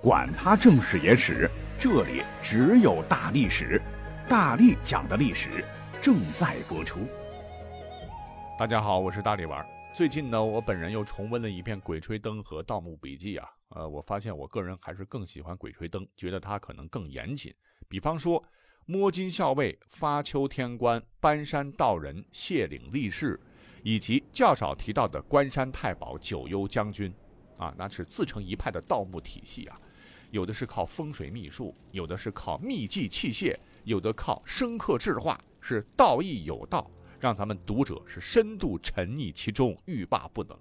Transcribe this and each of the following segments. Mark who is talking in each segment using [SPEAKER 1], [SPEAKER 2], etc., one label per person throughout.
[SPEAKER 1] 管他正史野史，这里只有大历史，大力讲的历史正在播出。
[SPEAKER 2] 大家好，我是大力丸。最近呢，我本人又重温了一遍《鬼吹灯》和《盗墓笔记》啊，呃，我发现我个人还是更喜欢《鬼吹灯》，觉得它可能更严谨。比方说，摸金校尉、发丘天官、搬山道人、谢岭力士，以及较少提到的关山太保、九幽将军，啊，那是自成一派的盗墓体系啊。有的是靠风水秘术，有的是靠秘技器械，有的靠生刻制画，是道义有道，让咱们读者是深度沉溺其中，欲罢不能。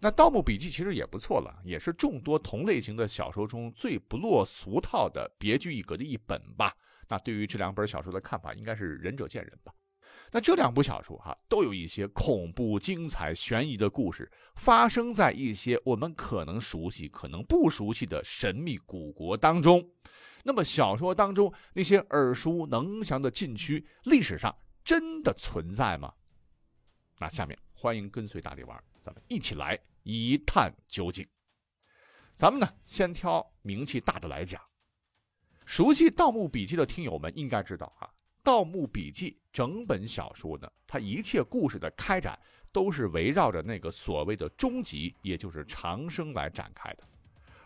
[SPEAKER 2] 那《盗墓笔记》其实也不错了，也是众多同类型的小说中最不落俗套的别具一格的一本吧。那对于这两本小说的看法，应该是仁者见仁吧。那这两部小说哈，都有一些恐怖、精彩、悬疑的故事，发生在一些我们可能熟悉、可能不熟悉的神秘古国当中。那么，小说当中那些耳熟能详的禁区，历史上真的存在吗？那下面欢迎跟随大力丸，咱们一起来一探究竟。咱们呢，先挑名气大的来讲。熟悉《盗墓笔记》的听友们应该知道啊。《盗墓笔记》整本小说呢，它一切故事的开展都是围绕着那个所谓的终极，也就是长生来展开的。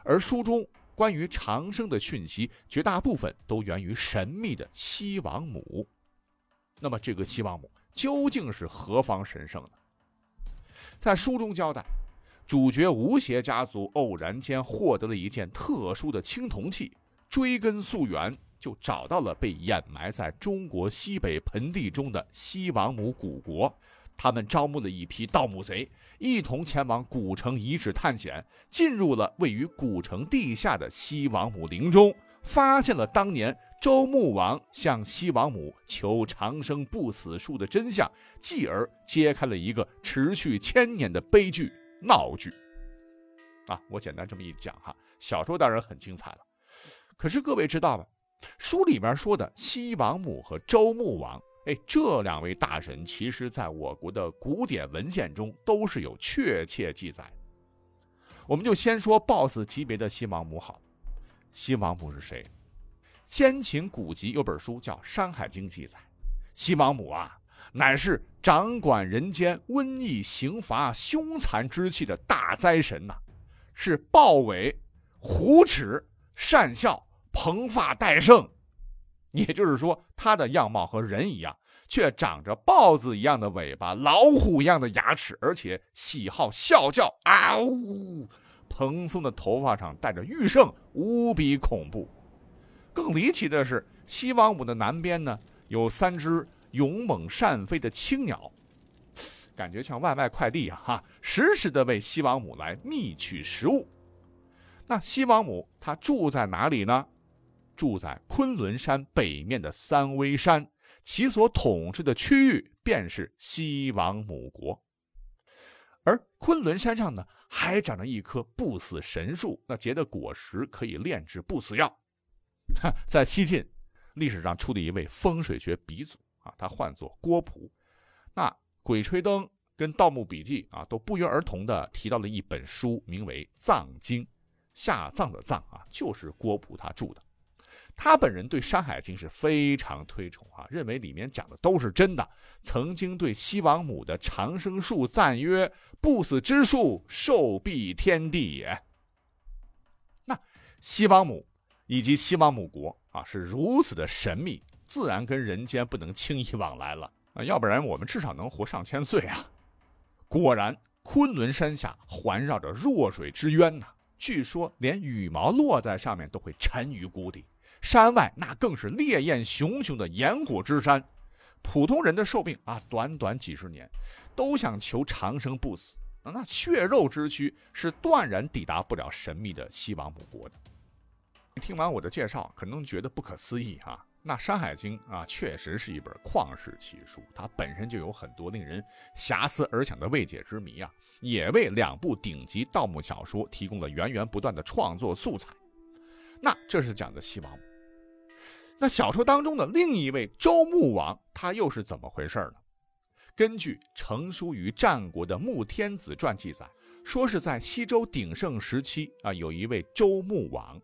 [SPEAKER 2] 而书中关于长生的讯息，绝大部分都源于神秘的西王母。那么，这个西王母究竟是何方神圣呢？在书中交代，主角吴邪家族偶然间获得了一件特殊的青铜器，追根溯源。就找到了被掩埋在中国西北盆地中的西王母古国，他们招募了一批盗墓贼，一同前往古城遗址探险，进入了位于古城地下的西王母陵中，发现了当年周穆王向西王母求长生不死术的真相，继而揭开了一个持续千年的悲剧闹剧。啊，我简单这么一讲哈，小说当然很精彩了，可是各位知道吗？书里面说的西王母和周穆王，哎，这两位大神，其实在我国的古典文献中都是有确切记载。我们就先说 BOSS 级别的西王母好。西王母是谁？先秦古籍有本书叫《山海经》，记载西王母啊，乃是掌管人间瘟疫、刑罚、凶残之气的大灾神呐，是豹尾、虎齿、善笑。蓬发戴胜，也就是说，他的样貌和人一样，却长着豹子一样的尾巴、老虎一样的牙齿，而且喜好啸叫啊呜！蓬松的头发上带着玉胜，无比恐怖。更离奇的是，西王母的南边呢，有三只勇猛善飞的青鸟，感觉像外卖快递啊！哈，时时的为西王母来觅取食物。那西王母她住在哪里呢？住在昆仑山北面的三危山，其所统治的区域便是西王母国。而昆仑山上呢，还长着一棵不死神树，那结的果实可以炼制不死药。在西晋历史上出的一位风水学鼻祖啊，他唤作郭璞。那《鬼吹灯》跟《盗墓笔记》啊，都不约而同的提到了一本书，名为《藏经》，下葬的葬啊，就是郭璞他著的。他本人对《山海经》是非常推崇啊，认为里面讲的都是真的。曾经对西王母的长生术赞曰：“不死之术，寿庇天地也。”那西王母以及西王母国啊，是如此的神秘，自然跟人间不能轻易往来了啊，要不然我们至少能活上千岁啊。果然，昆仑山下环绕着弱水之渊呐，据说连羽毛落在上面都会沉于谷底。山外那更是烈焰熊熊的炎火之山，普通人的寿命啊，短短几十年，都想求长生不死，那血肉之躯是断然抵达不了神秘的西王母国的。听完我的介绍，可能觉得不可思议啊。那《山海经》啊，确实是一本旷世奇书，它本身就有很多令人遐思而想的未解之谜啊，也为两部顶级盗墓小说提供了源源不断的创作素材。那这是讲的西王母。那小说当中的另一位周穆王，他又是怎么回事呢？根据成书于战国的《穆天子传》记载，说是在西周鼎盛时期啊，有一位周穆王，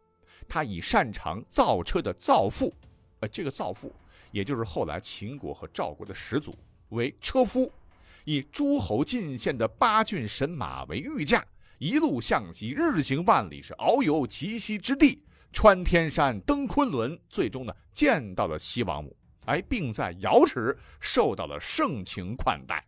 [SPEAKER 2] 他以擅长造车的造父，呃，这个造父也就是后来秦国和赵国的始祖为车夫，以诸侯进献的八骏神马为御驾，一路向西，日行万里，是遨游极西之地，穿天山，登昆仑，最终呢见到了西王母，哎，并在瑶池受到了盛情款待，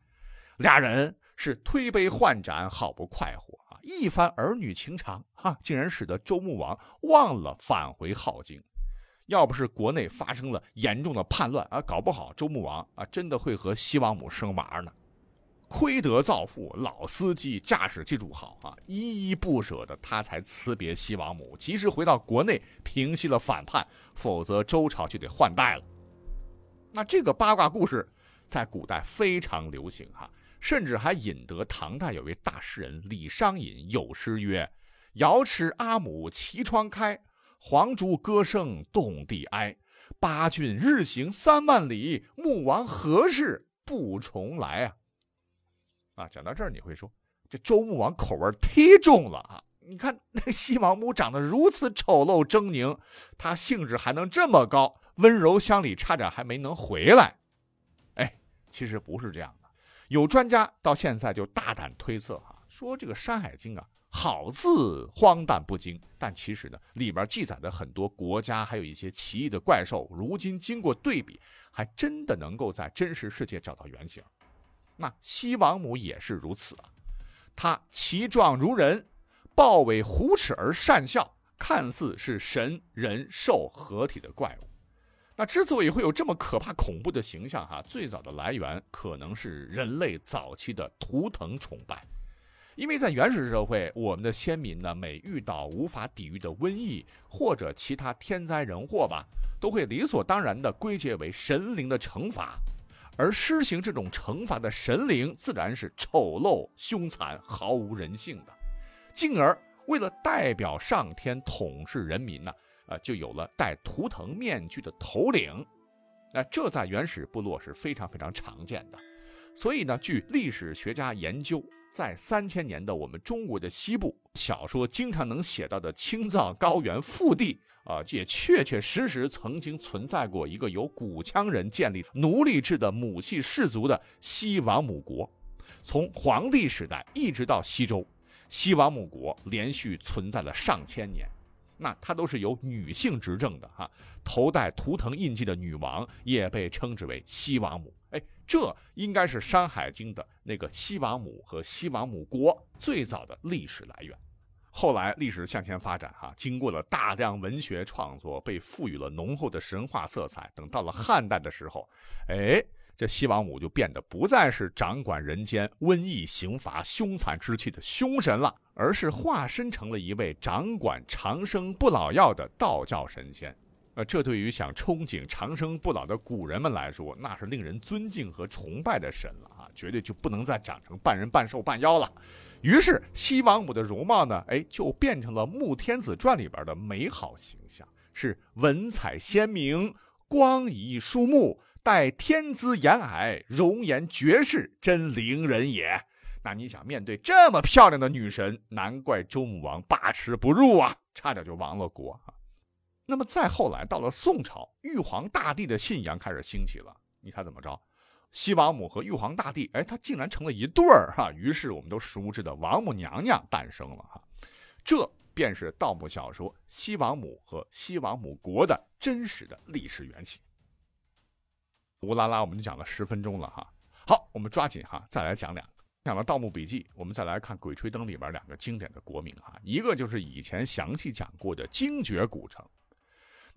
[SPEAKER 2] 俩人。是推杯换盏，好不快活啊！一番儿女情长，哈，竟然使得周穆王忘了返回镐京。要不是国内发生了严重的叛乱啊，搞不好周穆王啊真的会和西王母生娃呢。亏得造父老司机驾驶技术好啊，依依不舍的他才辞别西王母，及时回到国内平息了反叛，否则周朝就得换代了。那这个八卦故事在古代非常流行哈。甚至还引得唐代有位大诗人李商隐有诗曰：“瑶池阿母齐窗开，黄竹歌声动地哀。八骏日行三万里，穆王何事不重来啊？”啊，讲到这儿你会说，这周穆王口味忒重了啊！你看那西王母长得如此丑陋狰狞，他兴致还能这么高，温柔乡里差点还没能回来。哎，其实不是这样的。有专家到现在就大胆推测哈，说这个《山海经》啊，好字荒诞不经，但其实呢，里边记载的很多国家还有一些奇异的怪兽，如今经过对比，还真的能够在真实世界找到原型。那西王母也是如此啊，她其状如人，豹尾虎齿而善笑，看似是神人兽合体的怪物。那之所以会有这么可怕恐怖的形象，哈，最早的来源可能是人类早期的图腾崇拜，因为在原始社会，我们的先民呢，每遇到无法抵御的瘟疫或者其他天灾人祸吧，都会理所当然地归结为神灵的惩罚，而施行这种惩罚的神灵自然是丑陋凶残、毫无人性的，进而为了代表上天统治人民呢。啊，就有了戴图腾面具的头领，那这在原始部落是非常非常常见的。所以呢，据历史学家研究，在三千年的我们中国的西部，小说经常能写到的青藏高原腹地啊，也确确实实曾经存在过一个由古羌人建立奴隶制的母系氏族的西王母国。从黄帝时代一直到西周，西王母国连续存在了上千年。那它都是由女性执政的哈，头戴图腾印记的女王也被称之为西王母。哎，这应该是《山海经》的那个西王母和西王母国最早的历史来源。后来历史向前发展哈，经过了大量文学创作，被赋予了浓厚的神话色彩。等到了汉代的时候，哎。这西王母就变得不再是掌管人间瘟疫、刑罚、凶残之气的凶神了，而是化身成了一位掌管长生不老药的道教神仙。呃，这对于想憧憬长生不老的古人们来说，那是令人尊敬和崇拜的神了啊！绝对就不能再长成半人半兽半妖了。于是，西王母的容貌呢，哎，就变成了《穆天子传》里边的美好形象，是文采鲜明、光仪肃穆。待天姿颜霭，容颜绝世，真灵人也。那你想面对这么漂亮的女神，难怪周穆王把持不入啊，差点就亡了国啊。那么再后来到了宋朝，玉皇大帝的信仰开始兴起了。你猜怎么着？西王母和玉皇大帝，哎，他竟然成了一对儿哈。于是我们都熟知的王母娘娘诞生了哈。这便是盗墓小说《西王母和西王母国》的真实的历史缘起。乌拉拉，我们就讲了十分钟了哈。好，我们抓紧哈，再来讲两个。讲了《盗墓笔记》，我们再来看《鬼吹灯》里边两个经典的国名哈。一个就是以前详细讲过的精绝古城。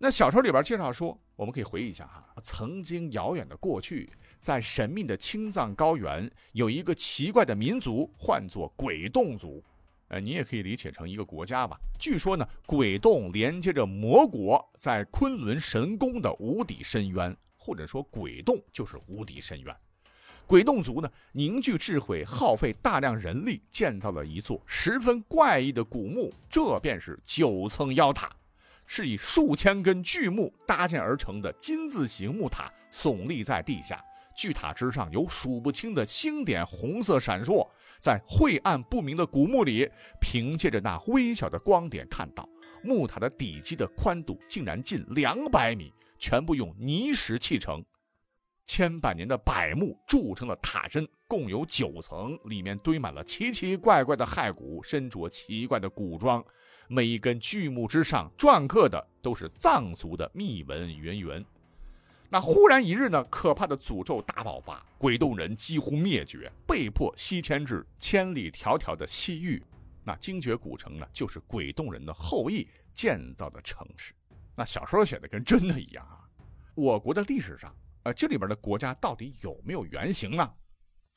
[SPEAKER 2] 那小说里边介绍说，我们可以回忆一下哈，曾经遥远的过去，在神秘的青藏高原，有一个奇怪的民族，唤作鬼洞族。呃，你也可以理解成一个国家吧。据说呢，鬼洞连接着魔国，在昆仑神宫的无底深渊。或者说，鬼洞就是无底深渊。鬼洞族呢，凝聚智慧，耗费大量人力，建造了一座十分怪异的古墓，这便是九层妖塔，是以数千根巨木搭建而成的金字形木塔，耸立在地下。巨塔之上有数不清的星点，红色闪烁，在晦暗不明的古墓里，凭借着那微小的光点，看到木塔的底基的宽度竟然近两百米，全部用泥石砌成。千百年的柏木铸成了塔身共有九层，里面堆满了奇奇怪怪的骸骨，身着奇怪的古装。每一根巨木之上篆刻的都是藏族的密文源源。那忽然一日呢，可怕的诅咒大爆发，鬼洞人几乎灭绝，被迫西迁至千里迢迢的西域。那精绝古城呢，就是鬼洞人的后裔建造的城市。那小说写的跟真的一样啊。我国的历史上。呃，这里边的国家到底有没有原型呢？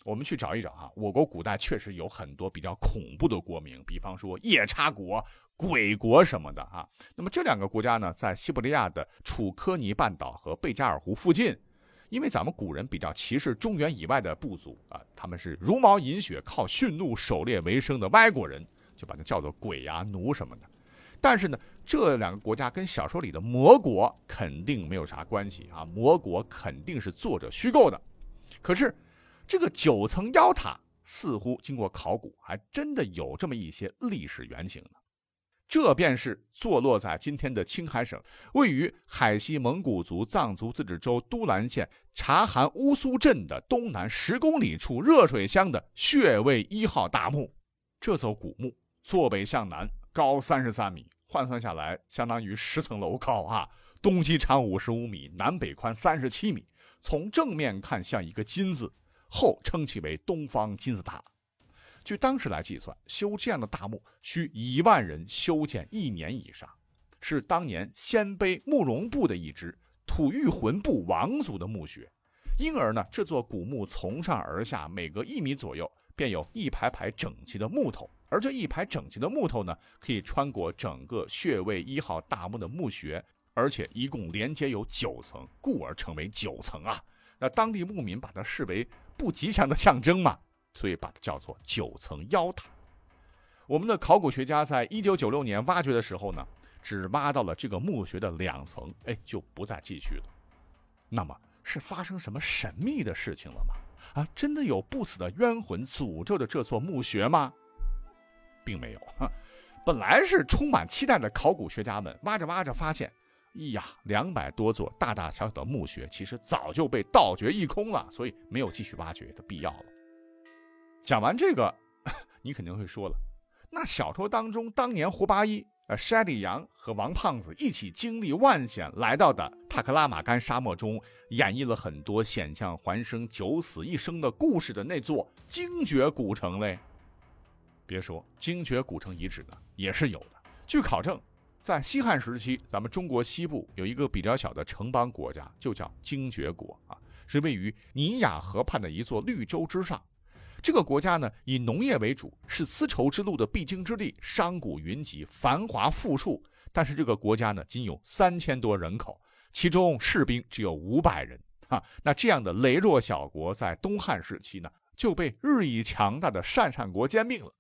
[SPEAKER 2] 我们去找一找哈。我国古代确实有很多比较恐怖的国名，比方说夜叉国、鬼国什么的啊。那么这两个国家呢，在西伯利亚的楚科尼半岛和贝加尔湖附近。因为咱们古人比较歧视中原以外的部族啊，他们是茹毛饮血、靠驯鹿狩猎为生的外国人，就把它叫做鬼呀、奴什么的。但是呢，这两个国家跟小说里的魔国肯定没有啥关系啊！魔国肯定是作者虚构的。可是，这个九层妖塔似乎经过考古，还真的有这么一些历史原型呢。这便是坐落在今天的青海省，位于海西蒙古族藏族自治州都兰县察罕乌苏镇的东南十公里处热水乡的穴位一号大墓。这座古墓坐北向南。高三十三米，换算下来相当于十层楼高啊！东西长五十五米，南北宽三十七米。从正面看像一个金字，后称其为东方金字塔。据当时来计算，修这样的大墓需一万人修建一年以上，是当年鲜卑慕容部的一支吐谷浑部王族的墓穴。因而呢，这座古墓从上而下，每隔一米左右便有一排排整齐的木头。而这一排整齐的木头呢，可以穿过整个穴位一号大墓的墓穴，而且一共连接有九层，故而成为九层啊。那当地牧民把它视为不吉祥的象征嘛，所以把它叫做九层妖塔。我们的考古学家在一九九六年挖掘的时候呢，只挖到了这个墓穴的两层，哎，就不再继续了。那么是发生什么神秘的事情了吗？啊，真的有不死的冤魂诅咒着这座墓穴吗？并没有，本来是充满期待的考古学家们挖着挖着发现，呀，两百多座大大小小的墓穴其实早就被盗掘一空了，所以没有继续挖掘的必要了。讲完这个，你肯定会说了，那小说当中当年胡八一、呃山里阳和王胖子一起经历万险来到的塔克拉玛干沙漠中，演绎了很多险象环生、九死一生的故事的那座精绝古城嘞。别说精绝古城遗址呢，也是有的。据考证，在西汉时期，咱们中国西部有一个比较小的城邦国家，就叫精绝国啊，是位于尼雅河畔的一座绿洲之上。这个国家呢，以农业为主，是丝绸之路的必经之地，商贾云集，繁华富庶。但是这个国家呢，仅有三千多人口，其中士兵只有五百人啊。那这样的羸弱小国，在东汉时期呢，就被日益强大的鄯善国兼并了。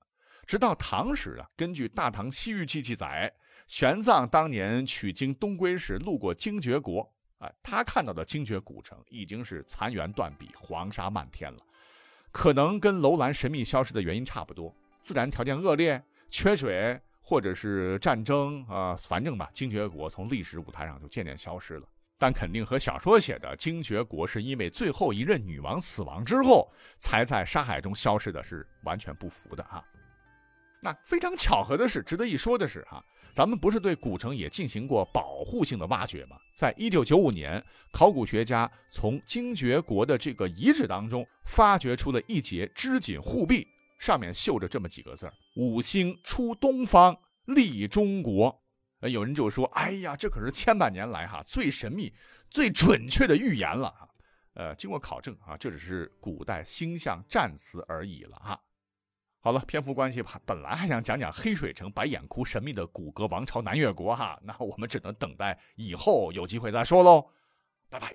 [SPEAKER 2] 直到唐时啊，根据《大唐西域记》记载，玄奘当年取经东归时路过精绝国，啊，他看到的精绝古城已经是残垣断壁、黄沙漫天了，可能跟楼兰神秘消失的原因差不多，自然条件恶劣、缺水，或者是战争啊，反正吧，精绝国从历史舞台上就渐渐消失了。但肯定和小说写的精绝国是因为最后一任女王死亡之后才在沙海中消失的，是完全不符的哈。那非常巧合的是，值得一说的是，哈，咱们不是对古城也进行过保护性的挖掘吗？在一九九五年，考古学家从精绝国的这个遗址当中发掘出了一节织锦护臂，上面绣着这么几个字五星出东方，立中国。”有人就说：“哎呀，这可是千百年来哈最神秘、最准确的预言了哈。”呃，经过考证啊，这只是古代星象战词而已了哈。好了，篇幅关系吧，本来还想讲讲黑水城、白眼窟神秘的古格王朝南越国哈，那我们只能等待以后有机会再说喽，拜拜。